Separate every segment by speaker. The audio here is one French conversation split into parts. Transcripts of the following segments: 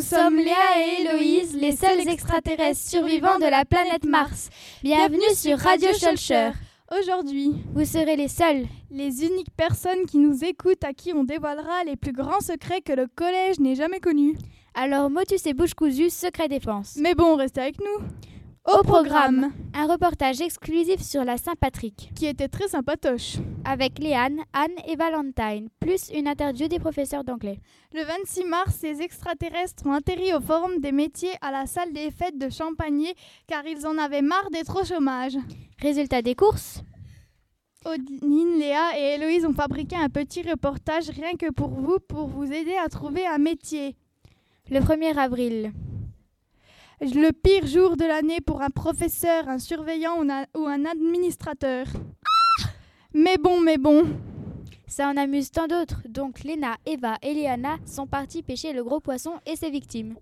Speaker 1: nous sommes Léa et Héloïse, les seuls extraterrestres survivants de la planète Mars. Bienvenue sur Radio Schulcher.
Speaker 2: Aujourd'hui,
Speaker 1: vous serez les seuls,
Speaker 2: les uniques personnes qui nous écoutent à qui on dévoilera les plus grands secrets que le collège n'ait jamais connus.
Speaker 1: Alors, motus et bouche cousue, secret défense.
Speaker 2: Mais bon, restez avec nous.
Speaker 1: Au, programme, un reportage exclusif sur la Saint-Patrick.
Speaker 2: Qui était très sympatoche.
Speaker 1: Avec Léane, Anne et Valentine, plus une interview des professeurs d'anglais.
Speaker 2: Le 26 mars, ces extraterrestres ont atterri au Forum des métiers à la salle des fêtes de Champagné car ils en avaient marre d'être au chômage.
Speaker 1: Résultat des courses
Speaker 2: Odine, Léa et Héloïse ont fabriqué un petit reportage rien que pour vous, pour vous aider à trouver un métier.
Speaker 1: Le 1er avril,
Speaker 2: le pire jour de l'année pour un professeur, un surveillant ou, un administrateur. Mais bon, mais bon.
Speaker 1: Ça en amuse tant d'autres. Donc Léna, Eva et Léana sont partis pêcher le gros poisson et ses victimes.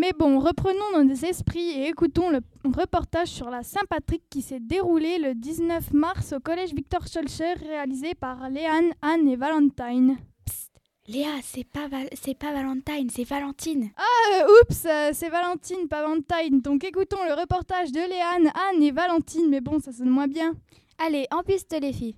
Speaker 2: Mais bon, reprenons nos esprits et écoutons le reportage sur la Saint-Patrick qui s'est déroulé le 19 mars au collège Victor Schulcher réalisé par Léane, Anne et Valentine.
Speaker 1: Psst, Léa, c'est pas, c'est pas Valentine, c'est Valentine.
Speaker 2: Ah, euh, oups, euh, c'est Valentine, pas Valentine. Donc écoutons le reportage de Léane, Anne et Valentine. Mais bon, ça sonne moins bien.
Speaker 1: Allez, en piste les filles.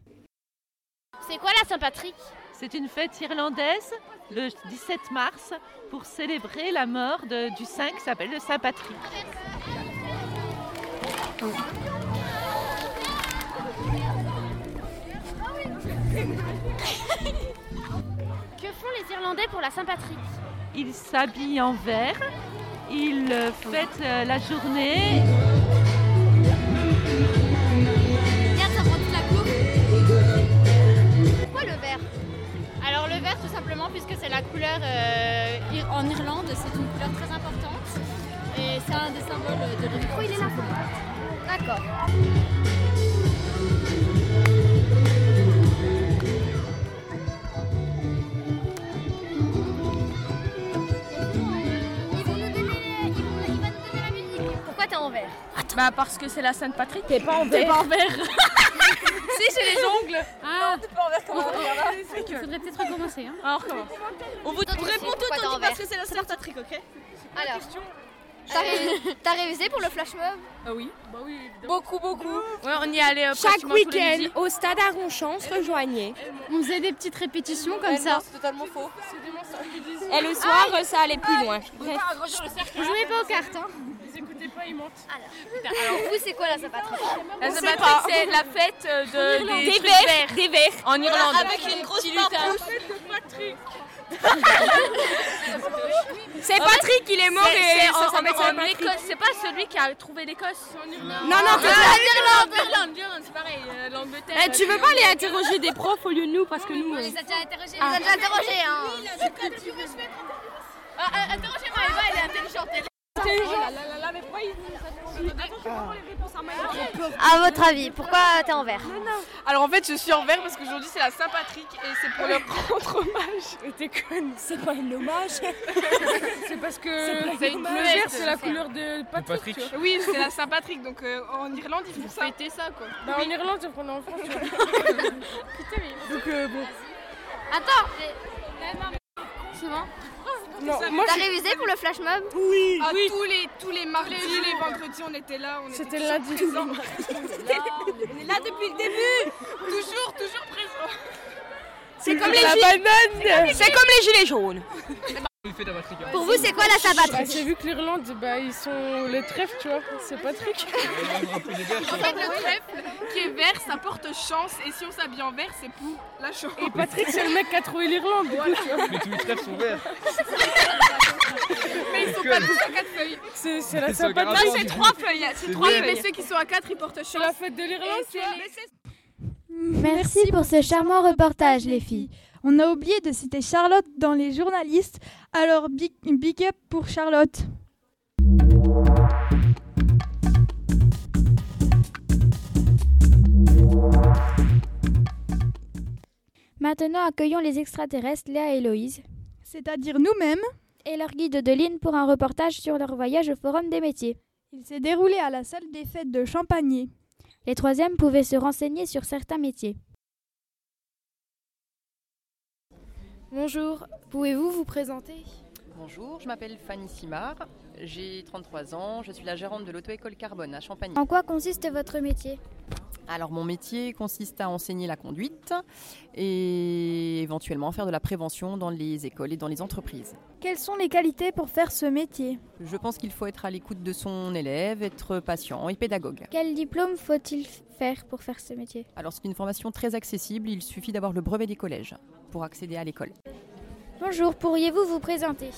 Speaker 3: C'est quoi la Saint-Patrick?
Speaker 4: C'est une fête irlandaise le 17 mars pour célébrer la mort du saint qui s'appelle le Saint Patrick.
Speaker 3: que font les Irlandais pour la Saint-Patrick?
Speaker 4: Ils s'habillent en vert, ils fêtent euh, la journée.
Speaker 3: Puisque c'est la couleur euh, en Irlande, c'est une couleur très importante et c'est un des symboles de l'Irlande. Oh, il est là. D'accord. Pourquoi t'es en vert?
Speaker 5: Bah parce que c'est la Sainte Patrick.
Speaker 3: T'es pas en vert.
Speaker 5: T'es pas en vert.
Speaker 3: les ongles.
Speaker 5: Ah. Non, pas comment
Speaker 3: Il faudrait peut-être recommencer. Hein.
Speaker 5: Alors comment On vous répond tout en parce que c'est la Sainte Patrick, ok
Speaker 3: Alors. T'as révisé pour le flash mob
Speaker 5: Ah oui.
Speaker 3: Bah oui,
Speaker 5: Beaucoup, beaucoup.
Speaker 3: Ouais, on y allait euh,
Speaker 6: Chaque week-end au stade Aronchon, on se rejoignait.
Speaker 3: On faisait des petites répétitions comme ça.
Speaker 5: C'est totalement faux.
Speaker 6: Et le soir, ça allait plus loin.
Speaker 3: Bref. Vous jouez pas aux cartes, hein
Speaker 5: pas, ils mentent.
Speaker 3: Alors, Alors vous, c'est quoi la Saint-Patrick
Speaker 5: La Saint-Patrick, c'est la fête de,
Speaker 6: des, des verts. Des verts.
Speaker 5: En Irlande.
Speaker 6: Avec une grosse Patrick. C'est Patrick, il est mort et
Speaker 5: en, en, Écosse. C'est pas celui qui a trouvé l'Écosse.
Speaker 6: Non, non, c'est
Speaker 5: l'Irlande. L'Irlande, c'est pareil. L'Angleterre.
Speaker 6: Eh, tu veux pas aller interroger des profs au lieu de nous parce que nous.
Speaker 3: On les a déjà interrogés. On les a déjà interrogés. Hein.
Speaker 5: Interrogez-moi, Eva, elle est intelligente.
Speaker 3: À votre avis, pourquoi t'es en vert
Speaker 5: Alors en fait, je suis en vert parce qu'aujourd'hui c'est la Saint-Patrick et c'est pour leur rendre hommage.
Speaker 6: T'es conne, c'est pas un hommage.
Speaker 5: c'est parce que le vert c'est la couleur de Patrick. Oui, c'est la Saint-Patrick donc euh, en Irlande ils font ça.
Speaker 3: fêter ça quoi.
Speaker 5: Bah, en Irlande, c'est qu'on est en France. Putain, mais. Donc euh, bon.
Speaker 3: Attends, c'est bon T'as révisé pour le flash mob
Speaker 5: Oui. Ah, oui. Tous les tous les mardis, les vendredis, on était là.
Speaker 6: C'était lundi.
Speaker 5: on est là depuis le début. toujours, toujours présent.
Speaker 6: C'est comme, les gilets... C'est comme les gilets jaunes.
Speaker 3: Pour vous, c'est quoi la Saint-Patrick
Speaker 5: J'ai vu que l'Irlande, bah, ils sont les trèfles, tu vois. C'est Patrick. en fait, le trèfle qui est vert, ça porte chance. Et si on s'habille en vert, c'est pour la chance. Et Patrick, c'est le mec qui a trouvé l'Irlande.
Speaker 7: Mais tous les trèfles sont verts.
Speaker 5: mais ils sont pas tous à quatre feuilles. C'est la Saint-Patrick. c'est trois feuilles. C'est trois feuilles. Mais ceux qui sont à quatre, ils portent chance. C'est la fête de l'Irlande.
Speaker 1: Merci pour ce charmant reportage, les filles.
Speaker 2: On a oublié de citer Charlotte dans les journalistes, alors big, big up pour Charlotte.
Speaker 1: Maintenant, accueillons les extraterrestres Léa et Héloïse,
Speaker 2: c'est-à-dire nous-mêmes,
Speaker 1: et leur guide de ligne pour un reportage sur leur voyage au Forum des métiers.
Speaker 2: Il s'est déroulé à la salle des fêtes de Champagny.
Speaker 1: Les troisièmes pouvaient se renseigner sur certains métiers.
Speaker 8: Bonjour, pouvez-vous vous présenter?
Speaker 9: Bonjour, je m'appelle Fanny Simard, j'ai 33 ans, je suis la gérante de l'auto-école Carbone à Champagny.
Speaker 1: En quoi consiste votre métier?
Speaker 9: Alors mon métier consiste à enseigner la conduite et éventuellement faire de la prévention dans les écoles et dans les entreprises.
Speaker 2: Quelles sont les qualités pour faire ce métier?
Speaker 9: Je pense qu'il faut être à l'écoute de son élève, être patient et pédagogue.
Speaker 1: Quel diplôme faut-il faire pour faire ce métier?
Speaker 9: Alors c'est une formation très accessible, il suffit d'avoir le brevet des collèges pour accéder à l'école.
Speaker 1: Bonjour, pourriez-vous vous présenter?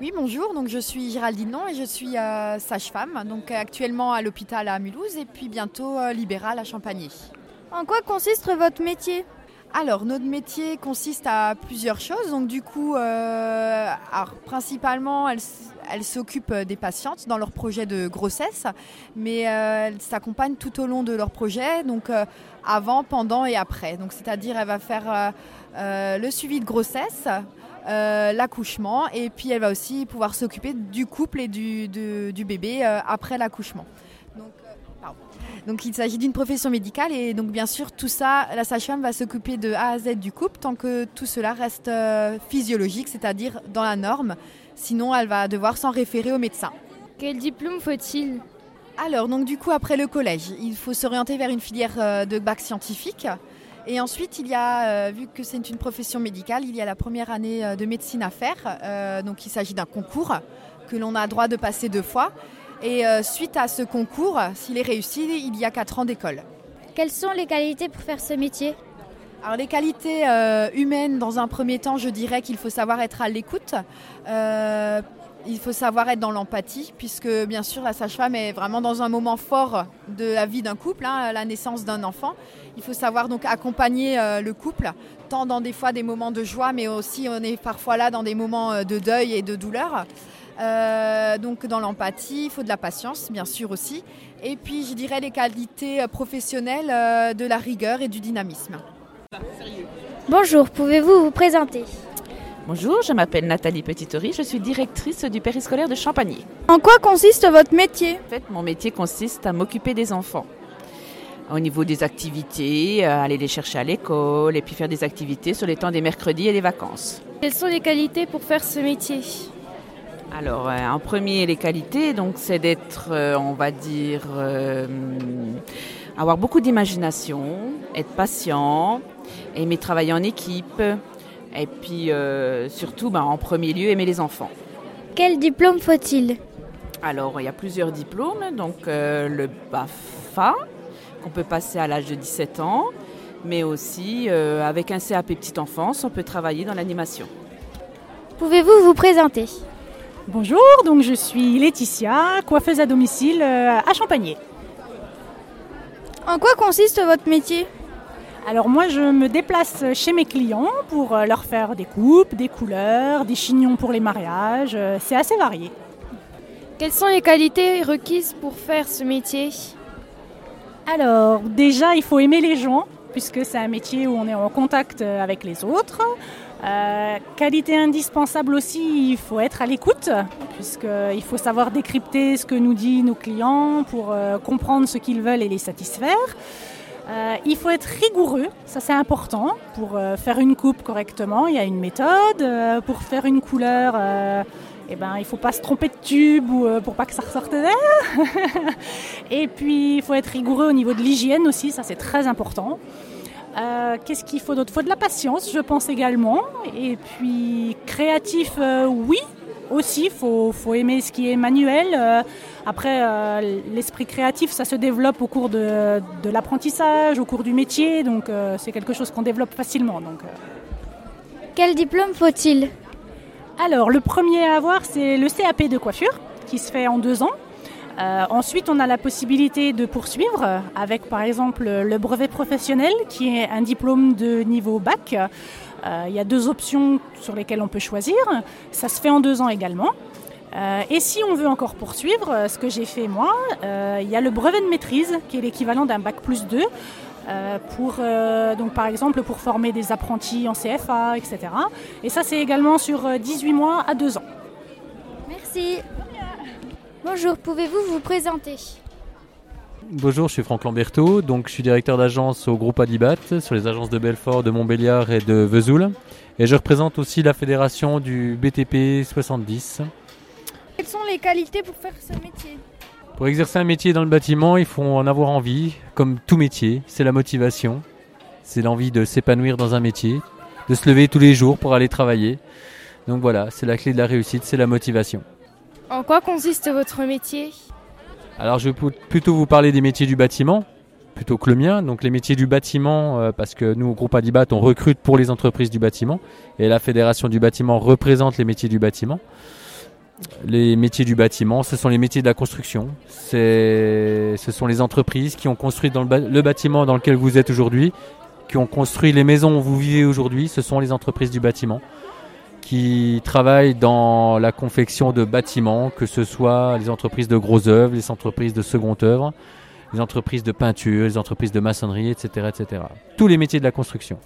Speaker 10: Oui, bonjour. Donc, je suis Géraldine Non et je suis euh, sage-femme, donc actuellement à l'hôpital à Mulhouse et puis bientôt euh, libérale à Champagny.
Speaker 2: En quoi consiste votre métier?
Speaker 10: Alors, notre métier consiste à plusieurs choses. Donc, du coup, euh, principalement, elle, elle s'occupe des patientes dans leur projet de grossesse, mais elle s'accompagne tout au long de leur projet, donc avant, pendant et après. Donc, c'est-à-dire, elle va faire le suivi de grossesse, euh, l'accouchement et puis elle va aussi pouvoir s'occuper du couple et du, du bébé euh, après l'accouchement. Donc, euh, donc, il s'agit d'une profession médicale et donc bien sûr tout ça, la sage-femme va s'occuper de A à Z du couple tant que tout cela reste physiologique, c'est-à-dire dans la norme. Sinon, elle va devoir s'en référer au médecin.
Speaker 8: Quel diplôme faut-il?
Speaker 10: Alors, donc du coup, après le collège, il faut s'orienter vers une filière de bac scientifique. Et ensuite, il y a, euh, vu que c'est une profession médicale, il y a la première année euh, de médecine à faire. Euh, donc il s'agit d'un concours que l'on a droit de passer deux fois. Et suite à ce concours, s'il est réussi, il y a quatre ans d'école.
Speaker 1: Quelles sont les qualités pour faire ce métier?
Speaker 10: Alors les qualités humaines, dans un premier temps, je dirais qu'il faut savoir être à l'écoute, il faut savoir être dans l'empathie, puisque bien sûr la sage-femme est vraiment dans un moment fort de la vie d'un couple, hein, la naissance d'un enfant. Il faut savoir donc accompagner euh, le couple, tant dans des fois des moments de joie, mais aussi on est parfois là dans des moments euh, de deuil et de douleur. Euh, donc dans l'empathie, il faut de la patience, bien sûr aussi. Et puis je dirais les qualités professionnelles de la rigueur et du dynamisme.
Speaker 1: Bonjour, pouvez-vous vous présenter?
Speaker 11: Bonjour, je m'appelle Nathalie Petitori, je suis directrice du périscolaire de Champagny.
Speaker 2: En quoi consiste votre métier?
Speaker 11: En fait, mon métier consiste à m'occuper des enfants. Au niveau des activités, euh, aller les chercher à l'école et puis faire des activités sur les temps des mercredis et des vacances.
Speaker 8: Quelles sont les qualités pour faire ce métier?
Speaker 11: Alors, euh, en premier, les qualités, donc, c'est d'être, euh, on va dire, avoir beaucoup d'imagination, être patient, aimer travailler en équipe, et puis euh, surtout, bah, en premier lieu, aimer les enfants.
Speaker 1: Quel diplôme faut-il?
Speaker 11: Alors, il y a plusieurs diplômes. Donc, euh, le BAFA, qu'on peut passer à l'âge de 17 ans, mais aussi euh, avec un CAP petite enfance, on peut travailler dans l'animation.
Speaker 1: Pouvez-vous vous présenter?
Speaker 12: Bonjour, donc je suis Laetitia, coiffeuse à domicile à Champagné.
Speaker 2: En quoi consiste votre métier?
Speaker 12: Alors moi, je me déplace chez mes clients pour euh, leur faire des coupes, des couleurs, des chignons pour les mariages. Euh, c'est assez varié.
Speaker 8: Quelles sont les qualités requises pour faire ce métier?
Speaker 12: Alors déjà, il faut aimer les gens, puisque c'est un métier où on est en contact euh, avec les autres. qualité indispensable aussi, il faut être à l'écoute, puisqu'il faut savoir décrypter ce que nous disent nos clients pour comprendre ce qu'ils veulent et les satisfaire. Euh, il faut être rigoureux, ça c'est important pour euh, faire une coupe correctement. Il y a une méthode euh, pour faire une couleur. Eh ben, il ne faut pas se tromper de tube ou, pour pas que ça ressorte d'air. Et puis il faut être rigoureux au niveau de l'hygiène aussi, ça c'est très important. Qu'est-ce qu'il faut d'autre? Il faut de la patience, je pense également. Et puis créatif, oui, aussi, il faut, aimer ce qui est manuel. Euh, après, euh, l'esprit créatif, ça se développe au cours de, l'apprentissage, au cours du métier, donc euh, c'est quelque chose qu'on développe facilement. Donc,
Speaker 1: Quel diplôme faut-il?
Speaker 12: Alors, le premier à avoir, c'est le CAP de coiffure, qui se fait en deux ans. ensuite, on a la possibilité de poursuivre avec, par exemple, le brevet professionnel, qui est un diplôme de niveau bac. Euh, il y a deux options sur lesquelles on peut choisir. Ça se fait en deux ans également. Euh, et si on veut encore poursuivre, euh, ce que j'ai fait moi, il y a le brevet de maîtrise qui est l'équivalent d'un bac plus 2. pour, donc par exemple pour former des apprentis en CFA, etc. Et ça c'est également sur 18 mois à 2 ans.
Speaker 1: Merci. Bonjour, pouvez-vous vous présenter?
Speaker 13: Bonjour, je suis Franck Lamberto, donc je suis directeur d'agence au groupe Adibat sur les agences de Belfort, de Montbéliard et de Vesoul. Et je représente aussi la fédération du BTP 70.
Speaker 2: Quelles sont les qualités pour faire ce métier
Speaker 13: Pour exercer un métier dans le bâtiment, il faut en avoir envie, comme tout métier, c'est la motivation. C'est l'envie de s'épanouir dans un métier, de se lever tous les jours pour aller travailler. Donc voilà, c'est la clé de la réussite, c'est la motivation.
Speaker 8: En quoi consiste votre métier
Speaker 13: Alors je vais plutôt vous parler des métiers du bâtiment, plutôt que le mien. Donc les métiers du bâtiment, euh, parce que nous au groupe Adibat, on recrute pour les entreprises du bâtiment, et la fédération du bâtiment représente les métiers du bâtiment. Les métiers du bâtiment, ce sont les métiers de la construction. Ce sont les entreprises qui ont construit le, bâtiment dans lequel vous êtes aujourd'hui, qui ont construit les maisons où vous vivez aujourd'hui. Ce sont les entreprises du bâtiment qui travaillent dans la confection de bâtiments, que ce soit les entreprises de gros œuvres, les entreprises de seconde œuvre, les entreprises de peinture, les entreprises de maçonnerie, etc., etc. Tous les métiers de la construction.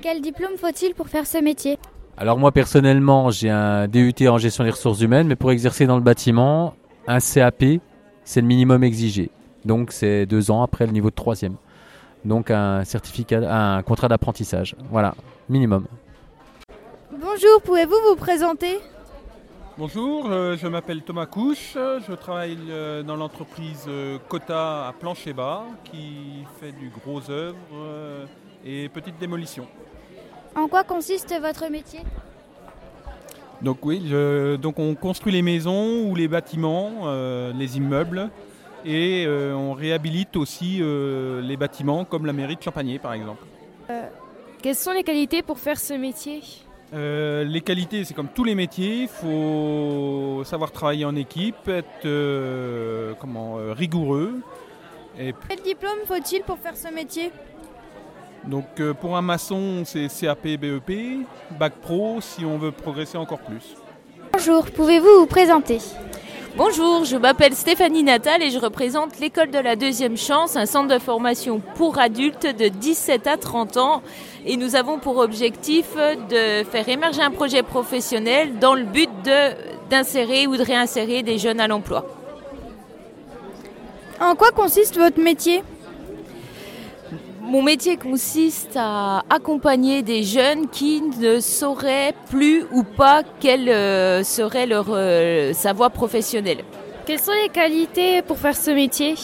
Speaker 1: Quel diplôme faut-il pour faire ce métier?
Speaker 13: Alors moi personnellement, j'ai un DUT en gestion des ressources humaines, mais pour exercer dans le bâtiment, un CAP, c'est le minimum exigé. Donc c'est deux ans après le niveau de troisième. Donc un certificat, un contrat d'apprentissage. Voilà, minimum.
Speaker 2: Bonjour, pouvez-vous vous présenter?
Speaker 7: Bonjour, euh, je m'appelle Thomas Couche, je travaille euh, dans l'entreprise euh, Cota à Plancher-Bas qui fait du gros œuvre et petite démolition.
Speaker 1: En quoi consiste votre métier?
Speaker 7: Donc oui, donc on construit les maisons ou les bâtiments, euh, les immeubles, et euh, on réhabilite aussi euh, les bâtiments comme la mairie de Champagné par exemple.
Speaker 8: quelles sont les qualités pour faire ce métier?
Speaker 7: Les qualités, c'est comme tous les métiers, il faut savoir travailler en équipe, être comment, rigoureux.
Speaker 2: Et... Quel diplôme faut-il pour faire ce métier?
Speaker 7: Donc euh, pour un maçon, c'est CAP, BEP, Bac Pro si on veut progresser encore plus.
Speaker 1: Bonjour, pouvez-vous vous présenter?
Speaker 14: Bonjour, je m'appelle Stéphanie Natal et je représente l'école de la deuxième chance, un centre de formation pour adultes de 17 à 30 ans. Et nous avons pour objectif de faire émerger un projet professionnel dans le but d'insérer ou de réinsérer des jeunes à l'emploi.
Speaker 2: En quoi consiste votre métier?
Speaker 14: Mon métier consiste à accompagner des jeunes qui ne sauraient plus ou pas quelle euh, serait leur euh, sa voie professionnelle.
Speaker 8: Quelles sont les qualités pour faire ce métier?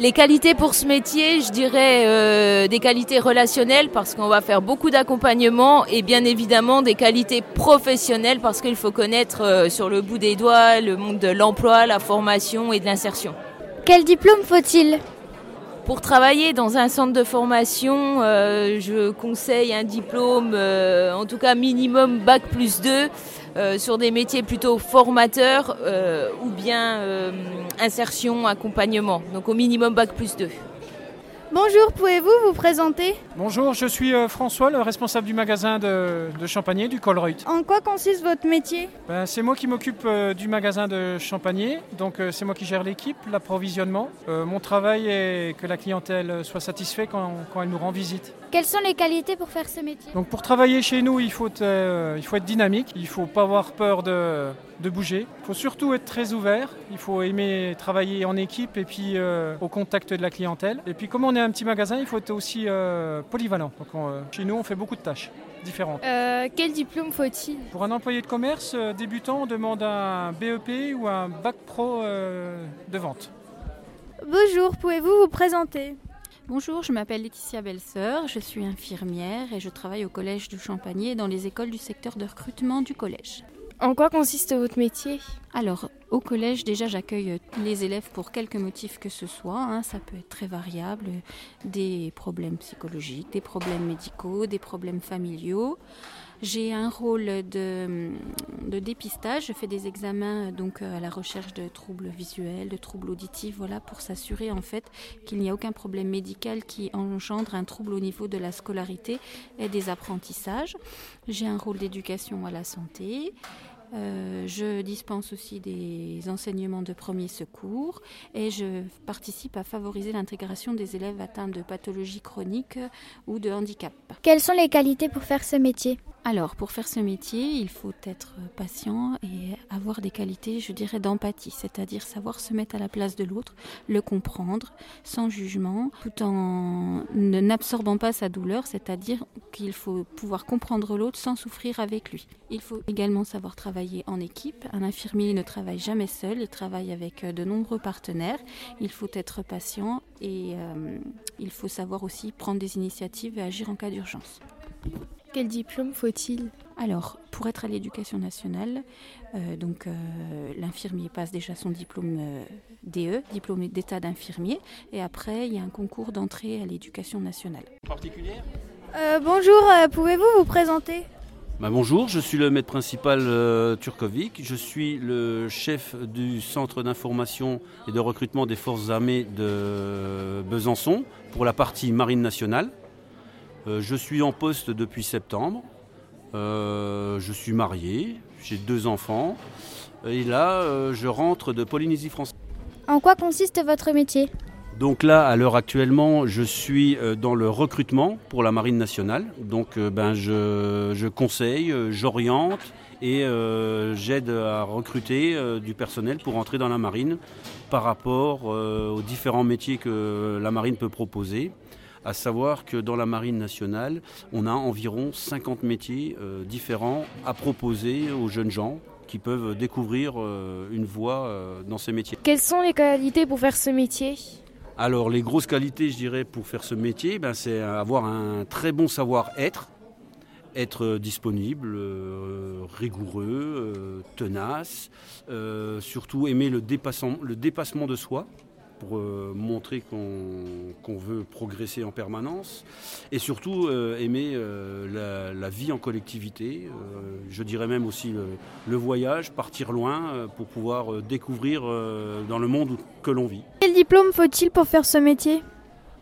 Speaker 14: Les qualités pour ce métier, je dirais euh, des qualités relationnelles parce qu'on va faire beaucoup d'accompagnement et bien évidemment des qualités professionnelles parce qu'il faut connaître sur le bout des doigts le monde de l'emploi, la formation et de l'insertion.
Speaker 1: Quel diplôme faut-il?
Speaker 14: Pour travailler dans un centre de formation, euh, je conseille un diplôme, euh, en tout cas minimum bac plus 2, euh, sur des métiers plutôt formateurs ou bien insertion, accompagnement. Donc au minimum bac plus 2.
Speaker 2: Bonjour, pouvez-vous vous présenter?
Speaker 15: Bonjour, je suis euh, François, le responsable du magasin de, Champagné, du Colruyt.
Speaker 2: En quoi consiste votre métier?
Speaker 15: Ben, C'est moi qui m'occupe euh, du magasin de Champagné, donc euh, c'est moi qui gère l'équipe, l'approvisionnement. mon travail est que la clientèle soit satisfaite quand, quand, elle nous rend visite.
Speaker 1: Quelles sont les qualités pour faire ce métier?
Speaker 15: Donc pour travailler chez nous, il faut, il faut être dynamique, il ne faut pas avoir peur de, de bouger. Il faut surtout être très ouvert, il faut aimer travailler en équipe et puis au contact de la clientèle. Et puis comme on est un petit magasin, il faut être aussi euh, polyvalent. Donc euh, chez nous, on fait beaucoup de tâches différentes.
Speaker 8: quel diplôme faut-il?
Speaker 15: Pour un employé de commerce débutant, on demande un BEP ou un bac pro de vente.
Speaker 2: Bonjour, pouvez-vous vous présenter?
Speaker 16: Bonjour, je m'appelle Laetitia Belseur, je suis infirmière et je travaille au collège du Champagné dans les écoles du secteur de recrutement du collège.
Speaker 8: En quoi consiste votre métier?
Speaker 16: Alors, au collège, déjà, j'accueille les élèves pour quelque motif que ce soit. Hein. ça peut être très variable. Des problèmes psychologiques, des problèmes médicaux, des problèmes familiaux. J'ai un rôle de, dépistage. Je fais des examens donc euh, à la recherche de troubles visuels, de troubles auditifs, voilà, pour s'assurer en fait qu'il n'y a aucun problème médical qui engendre un trouble au niveau de la scolarité et des apprentissages. J'ai un rôle d'éducation à la santé. Euh, je dispense aussi des enseignements de premier secours et je participe à favoriser l'intégration des élèves atteints de pathologies chroniques ou de handicap.
Speaker 1: Quelles sont les qualités pour faire ce métier?
Speaker 16: Alors, pour faire ce métier, il faut être patient et avoir des qualités, je dirais, d'empathie, c'est-à-dire savoir se mettre à la place de l'autre, le comprendre sans jugement, tout en n'absorbant pas sa douleur, c'est-à-dire qu'il faut pouvoir comprendre l'autre sans souffrir avec lui. Il faut également savoir travailler en équipe. Un infirmier ne travaille jamais seul, il travaille avec de nombreux partenaires. Il faut être patient et euh, il faut savoir aussi prendre des initiatives et agir en cas d'urgence.
Speaker 8: Quel diplôme faut-il?
Speaker 16: Alors, pour être à l'éducation nationale, euh, donc euh, l'infirmier passe déjà son diplôme euh, DE, diplôme d'état d'infirmier, et après il y a un concours d'entrée à l'éducation nationale.
Speaker 17: Particulière
Speaker 1: Bonjour, pouvez-vous vous présenter?
Speaker 17: Bah bonjour, je suis le maître principal Turkovic. Je suis le chef du centre d'information et de recrutement des forces armées de Besançon pour la partie marine nationale. Euh, je suis en poste depuis septembre. Euh, je suis marié, j'ai deux enfants. Et là, euh, je rentre de Polynésie française.
Speaker 1: En quoi consiste votre métier?
Speaker 17: Donc là, à l'heure actuellement, je suis dans le recrutement pour la Marine nationale. Donc ben, je, conseille, j'oriente et j'aide à recruter du personnel pour entrer dans la Marine par rapport aux différents métiers que la Marine peut proposer à savoir que dans la Marine nationale, on a environ 50 métiers euh, différents à proposer aux jeunes gens qui peuvent découvrir euh, une voie euh, dans ces métiers.
Speaker 8: Quelles sont les qualités pour faire ce métier?
Speaker 17: Alors les grosses qualités, je dirais, pour faire ce métier, ben, c'est avoir un très bon savoir-être, être disponible, rigoureux, tenace, surtout aimer le dépassement de soi pour euh, montrer qu'on veut progresser en permanence et surtout euh, aimer euh, la, vie en collectivité, je dirais même aussi le, voyage, partir loin pour pouvoir découvrir dans le monde que l'on vit.
Speaker 1: Quel diplôme faut-il pour faire ce métier?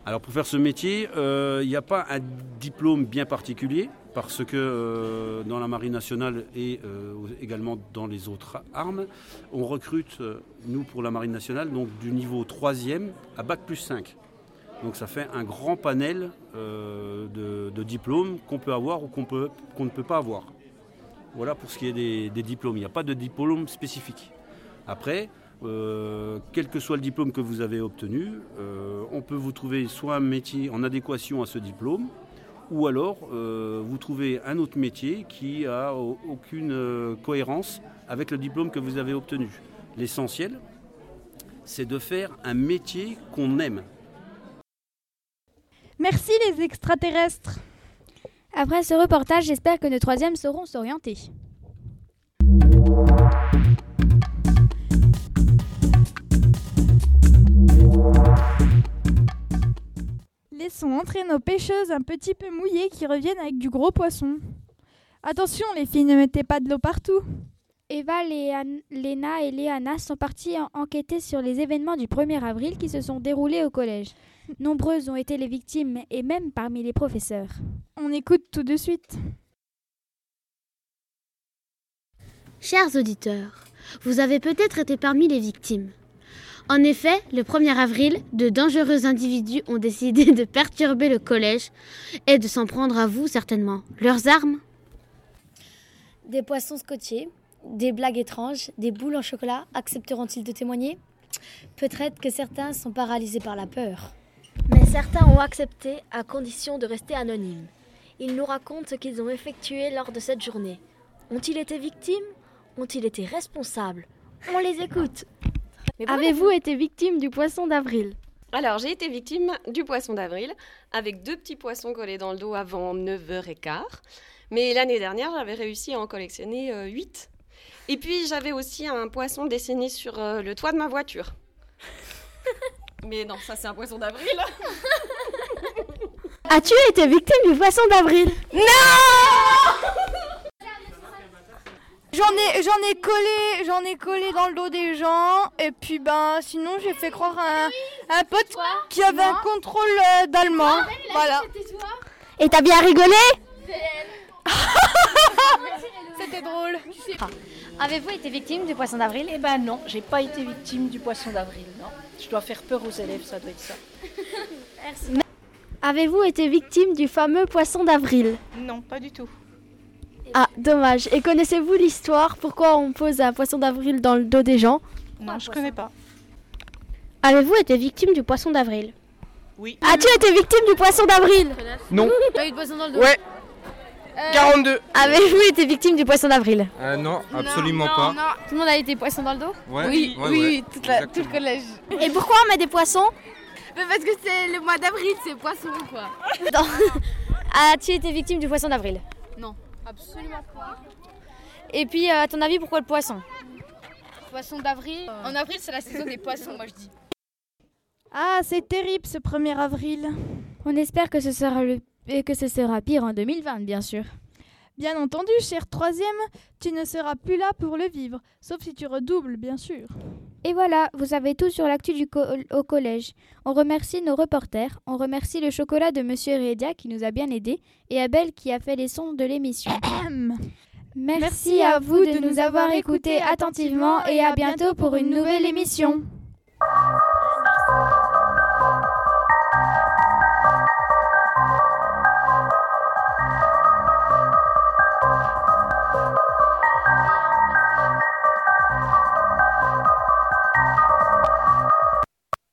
Speaker 17: Alors pour faire ce métier, il n'y a pas un diplôme bien particulier parce que euh, dans la Marine nationale et euh, également dans les autres armes, on recrute, euh, nous pour la Marine nationale, donc du niveau 3e à Bac plus 5. Donc ça fait un grand panel de, diplômes qu'on peut avoir ou qu'on ne peut pas avoir. Voilà pour ce qui est des, des diplômes. Il n'y a pas de diplôme spécifique. Après, quel que soit le diplôme que vous avez obtenu, on peut vous trouver soit un métier en adéquation à ce diplôme, ou alors euh, vous trouvez un autre métier qui a aucune euh, cohérence avec le diplôme que vous avez obtenu. L'essentiel, c'est de faire un métier qu'on aime.
Speaker 2: Merci les extraterrestres.
Speaker 1: Après ce reportage, j'espère que nos troisièmes sauront s'orienter.
Speaker 2: Laissons entrer nos pêcheuses un petit peu mouillées qui reviennent avec du gros poisson. Attention, les filles, ne mettez pas de l'eau partout.
Speaker 1: Eva, Léna et Léana sont parties enquêter sur les événements du 1er avril qui se sont déroulés au collège. Nombreuses ont été les victimes et même parmi les professeurs.
Speaker 2: On écoute tout de suite.
Speaker 18: Chers auditeurs, vous avez peut-être été parmi les victimes. En effet, le 1er avril, de dangereux individus ont décidé de perturber le collège et de s'en prendre à vous certainement. Leurs armes
Speaker 19: Des poissons scotchés, des blagues étranges, des boules en chocolat, accepteront-ils de témoigner? Peut-être que certains sont paralysés par la peur. Mais certains ont accepté à condition de rester anonymes. Ils nous racontent ce qu'ils ont effectué lors de cette journée. Ont-ils été victimes? Ont-ils été responsables? On les écoute
Speaker 8: Avez-vous été victime du poisson d'avril
Speaker 20: Alors, j'ai été victime du poisson d'avril avec deux petits poissons collés dans le dos avant 9h15. Mais l'année dernière, j'avais réussi à en collectionner 8. Euh, Et puis, j'avais aussi un poisson dessiné sur euh, le toit de ma voiture. Mais non, ça c'est un poisson d'avril.
Speaker 8: As-tu été victime du poisson d'avril
Speaker 19: Non
Speaker 2: J'en ai, j'en ai collé, j'en ai collé dans le dos des gens. Et puis ben, sinon j'ai fait croire à un, pote qui avait un contrôle euh, d'allemand. Voilà.
Speaker 8: Et t'as bien rigolé
Speaker 2: C'était drôle.
Speaker 3: Avez-vous été victime du poisson d'avril?
Speaker 19: Eh ben non, j'ai pas été victime du poisson d'avril, non. Je dois faire peur aux élèves, ça doit être ça.
Speaker 3: Merci. Avez-vous été victime du fameux poisson d'avril?
Speaker 5: Non, pas du tout.
Speaker 3: Ah, dommage. Et connaissez-vous l'histoire? Pourquoi on pose un poisson d'avril dans le dos des gens?
Speaker 5: Non, je connais pas.
Speaker 3: Avez-vous été victime du poisson d'avril?
Speaker 5: Oui.
Speaker 3: As-tu été victime du poisson d'avril?
Speaker 20: Non.
Speaker 3: T'as eu de poisson dans le dos
Speaker 20: Ouais. 42.
Speaker 3: Avez-vous été victime du poisson d'avril?
Speaker 20: Euh, non, absolument pas.
Speaker 3: Tout le monde a été poisson dans le dos?
Speaker 20: Ouais,
Speaker 3: Oui,
Speaker 20: ouais,
Speaker 3: oui,
Speaker 20: ouais,
Speaker 3: oui, toute la- tout le collège. Et pourquoi on met des poissons? Parce que c'est le mois d'avril, c'est poisson quoi. As-tu été victime du poisson d'avril?
Speaker 21: Non, absolument pas.
Speaker 3: Et puis, euh, à ton avis, pourquoi le poisson?
Speaker 21: Poisson d'avril. En avril, c'est la saison des poissons, moi je dis.
Speaker 2: Ah, c'est terrible ce 1er avril.
Speaker 1: On espère que ce sera le et que ce sera pire en 2020, bien sûr.
Speaker 2: Bien entendu, cher troisième, tu ne seras plus là pour le vivre, sauf si tu redoubles, bien sûr.
Speaker 1: Et voilà, vous savez tout sur l'actu du co- au collège. On remercie nos reporters, on remercie le chocolat de Monsieur Heredia qui nous a bien aidés et Abel qui a fait les sons de l'émission. Merci à vous de nous avoir écoutés attentivement et à bientôt pour une nouvelle émission.